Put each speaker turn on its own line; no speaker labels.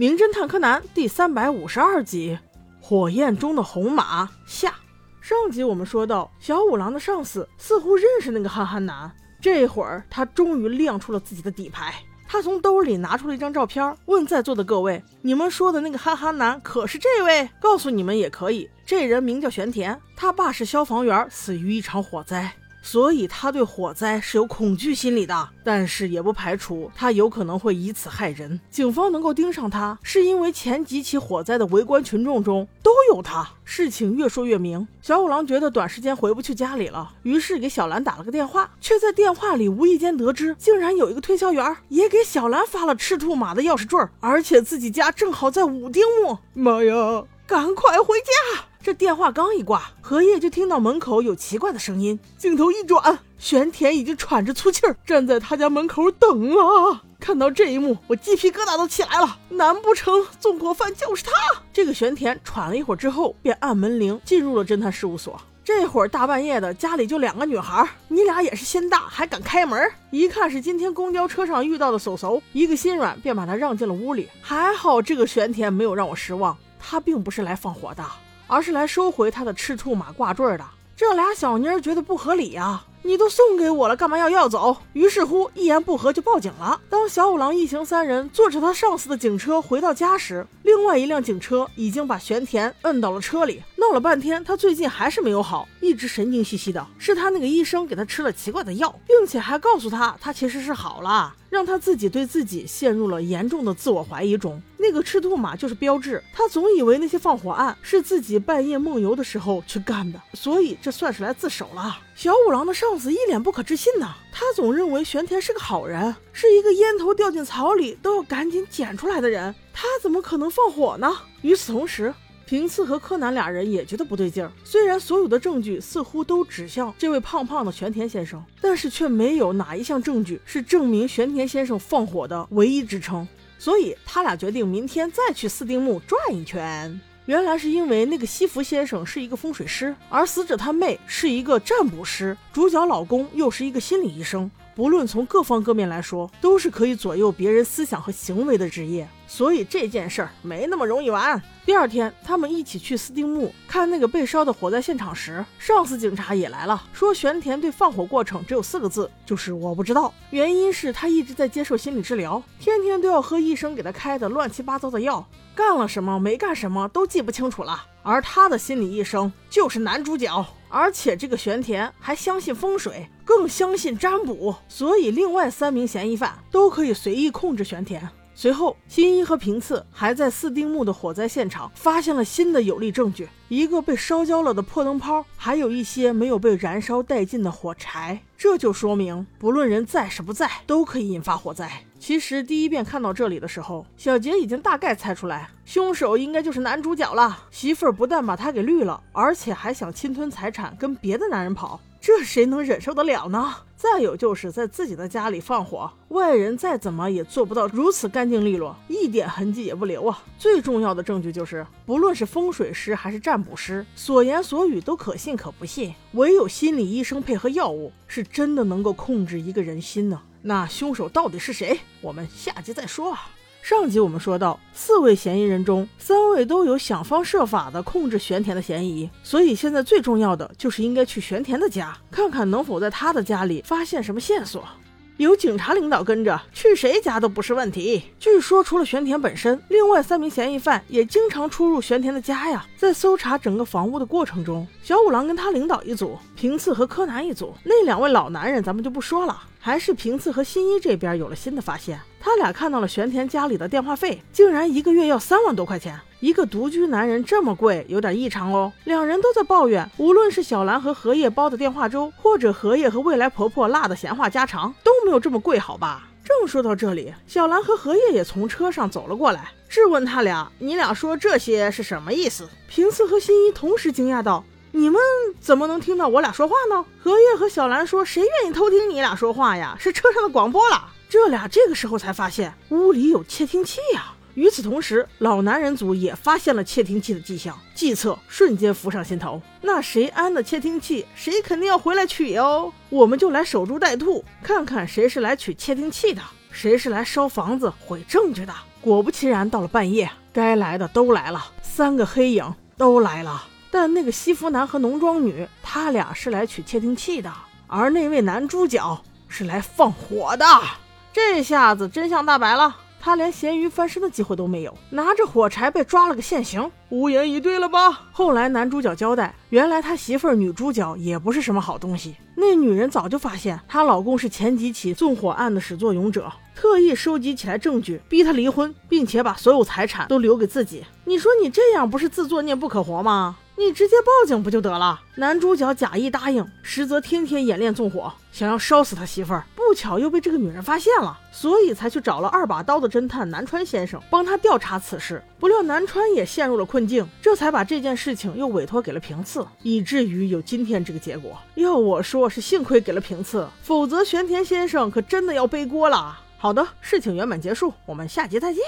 名侦探柯南》第三百五十二集《火焰中的红马》下。上集我们说到，小五郎的上司似乎认识那个憨憨男，这会儿他终于亮出了自己的底牌。他从兜里拿出了一张照片，问在座的各位：“你们说的那个憨憨男可是这位？告诉你们也可以，这人名叫玄田，他爸是消防员，死于一场火灾。”所以他对火灾是有恐惧心理的，但是也不排除他有可能会以此害人。警方能够盯上他，是因为前几起火灾的围观群众中都有他。事情越说越明，小五郎觉得短时间回不去家里了，于是给小兰打了个电话，却在电话里无意间得知，竟然有一个推销员也给小兰发了赤兔马的钥匙坠，而且自己家正好在五丁目。妈呀，赶快回家！这电话刚一挂，荷叶就听到门口有奇怪的声音。镜头一转，玄田已经喘着粗气儿站在他家门口等了。看到这一幕，我鸡皮疙瘩都起来了。难不成纵火犯就是他？这个玄田喘了一会儿之后，便按门铃进入了侦探事务所。这会儿大半夜的，家里就两个女孩，你俩也是心大，还敢开门？一看是今天公交车上遇到的叟叟，一个心软，便把他让进了屋里。还好这个玄田没有让我失望，他并不是来放火的。而是来收回他的赤兔马挂坠的，这俩小妮儿觉得不合理呀。你都送给我了，干嘛要要走？于是乎，一言不合就报警了。当小五郎一行三人坐着他上司的警车回到家时，另外一辆警车已经把玄田摁到了车里。闹了半天，他最近还是没有好，一直神经兮兮的。是他那个医生给他吃了奇怪的药，并且还告诉他他其实是好了，让他自己对自己陷入了严重的自我怀疑中。那个赤兔马就是标志，他总以为那些放火案是自己半夜梦游的时候去干的，所以这算是来自首了。小五郎的上司一脸不可置信呐，他总认为玄田是个好人，是一个烟头掉进草里都要赶紧捡出来的人，他怎么可能放火呢？与此同时，平次和柯南俩人也觉得不对劲儿。虽然所有的证据似乎都指向这位胖胖的玄田先生，但是却没有哪一项证据是证明玄田先生放火的唯一支撑，所以他俩决定明天再去四丁目转一圈。原来是因为那个西服先生是一个风水师，而死者他妹是一个占卜师，主角老公又是一个心理医生。不论从各方各面来说，都是可以左右别人思想和行为的职业。所以这件事儿没那么容易完。第二天，他们一起去斯丁木看那个被烧的火灾现场时，上司警察也来了，说玄田对放火过程只有四个字，就是我不知道。原因是他一直在接受心理治疗，天天都要喝医生给他开的乱七八糟的药，干了什么没干什么都记不清楚了。而他的心理医生就是男主角，而且这个玄田还相信风水，更相信占卜，所以另外三名嫌疑犯都可以随意控制玄田。随后，新一和平次还在四丁目的火灾现场发现了新的有力证据：一个被烧焦了的破灯泡，还有一些没有被燃烧殆尽的火柴。这就说明，不论人在是不在，都可以引发火灾。其实，第一遍看到这里的时候，小杰已经大概猜出来，凶手应该就是男主角了。媳妇儿不但把他给绿了，而且还想侵吞财产，跟别的男人跑。这谁能忍受得了呢？再有就是在自己的家里放火，外人再怎么也做不到如此干净利落，一点痕迹也不留啊！最重要的证据就是，不论是风水师还是占卜师，所言所语都可信可不信，唯有心理医生配合药物，是真的能够控制一个人心呢。那凶手到底是谁？我们下集再说啊！上集我们说到，四位嫌疑人中，三位都有想方设法的控制玄田的嫌疑，所以现在最重要的就是应该去玄田的家，看看能否在他的家里发现什么线索。有警察领导跟着，去谁家都不是问题。据说除了玄田本身，另外三名嫌疑犯也经常出入玄田的家呀。在搜查整个房屋的过程中，小五郎跟他领导一组，平次和柯南一组。那两位老男人咱们就不说了，还是平次和新一这边有了新的发现。他俩看到了玄田家里的电话费，竟然一个月要三万多块钱。一个独居男人这么贵，有点异常哦。两人都在抱怨，无论是小兰和荷叶煲的电话粥，或者荷叶和未来婆婆辣的闲话家常，都没有这么贵，好吧？正说到这里，小兰和荷叶也从车上走了过来，质问他俩：“你俩说这些是什么意思？”平次和新一同时惊讶道：“你们怎么能听到我俩说话呢？”荷叶和小兰说：“谁愿意偷听你俩说话呀？是车上的广播了。”这俩这个时候才发现屋里有窃听器呀。与此同时，老男人组也发现了窃听器的迹象，计策瞬间浮上心头。那谁安的窃听器，谁肯定要回来取哟。我们就来守株待兔，看看谁是来取窃听器的，谁是来烧房子毁证据的。果不其然，到了半夜，该来的都来了，三个黑影都来了。但那个西服男和农庄女，他俩是来取窃听器的，而那位男主角是来放火的。这下子真相大白了。他连咸鱼翻身的机会都没有，拿着火柴被抓了个现行，无言以对了吧？后来男主角交代，原来他媳妇儿女主角也不是什么好东西。那女人早就发现她老公是前几起纵火案的始作俑者，特意收集起来证据，逼他离婚，并且把所有财产都留给自己。你说你这样不是自作孽不可活吗？你直接报警不就得了？男主角假意答应，实则天天演练纵火，想要烧死他媳妇儿。不巧又被这个女人发现了，所以才去找了二把刀的侦探南川先生帮他调查此事。不料南川也陷入了困境，这才把这件事情又委托给了平次，以至于有今天这个结果。要我说是幸亏给了平次，否则玄田先生可真的要背锅了。好的，事情圆满结束，我们下集再见。